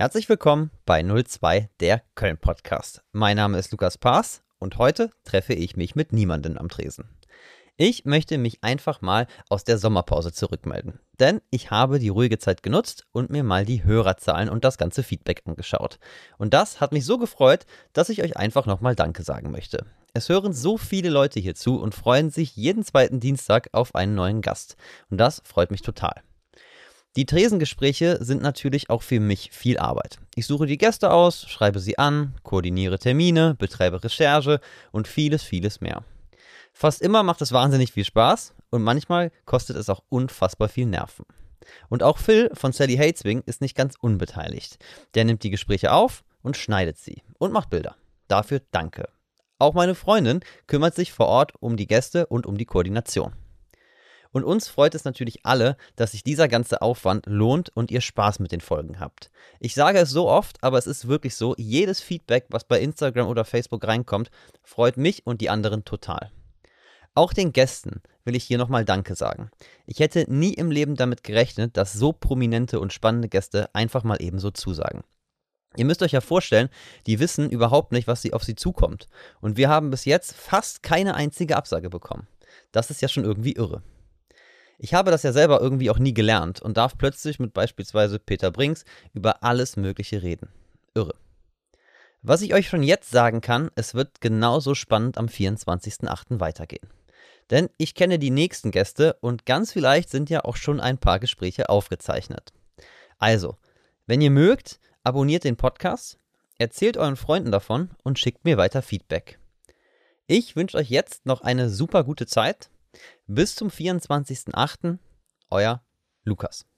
Herzlich willkommen bei 02, der Köln Podcast. Mein Name ist Lukas Paas und heute treffe ich mich mit niemandem am Tresen. Ich möchte mich einfach mal aus der Sommerpause zurückmelden, denn ich habe die ruhige Zeit genutzt und mir mal die Hörerzahlen und das ganze Feedback angeschaut. Und das hat mich so gefreut, dass ich euch einfach nochmal Danke sagen möchte. Es hören so viele Leute hier zu und freuen sich jeden zweiten Dienstag auf einen neuen Gast. Und das freut mich total. Die Tresengespräche sind natürlich auch für mich viel Arbeit. Ich suche die Gäste aus, schreibe sie an, koordiniere Termine, betreibe Recherche und vieles, vieles mehr. Fast immer macht es wahnsinnig viel Spaß und manchmal kostet es auch unfassbar viel Nerven. Und auch Phil von Sally Hateswing ist nicht ganz unbeteiligt. Der nimmt die Gespräche auf und schneidet sie und macht Bilder. Dafür danke. Auch meine Freundin kümmert sich vor Ort um die Gäste und um die Koordination. Und uns freut es natürlich alle, dass sich dieser ganze Aufwand lohnt und ihr Spaß mit den Folgen habt. Ich sage es so oft, aber es ist wirklich so, jedes Feedback, was bei Instagram oder Facebook reinkommt, freut mich und die anderen total. Auch den Gästen will ich hier nochmal Danke sagen. Ich hätte nie im Leben damit gerechnet, dass so prominente und spannende Gäste einfach mal ebenso zusagen. Ihr müsst euch ja vorstellen, die wissen überhaupt nicht, was sie auf sie zukommt. Und wir haben bis jetzt fast keine einzige Absage bekommen. Das ist ja schon irgendwie irre. Ich habe das ja selber irgendwie auch nie gelernt und darf plötzlich mit beispielsweise Peter Brinks über alles Mögliche reden. Irre. Was ich euch schon jetzt sagen kann, es wird genauso spannend am 24.08. weitergehen. Denn ich kenne die nächsten Gäste und ganz vielleicht sind ja auch schon ein paar Gespräche aufgezeichnet. Also, wenn ihr mögt, abonniert den Podcast, erzählt euren Freunden davon und schickt mir weiter Feedback. Ich wünsche euch jetzt noch eine super gute Zeit bis zum 24.08. Euer Lukas.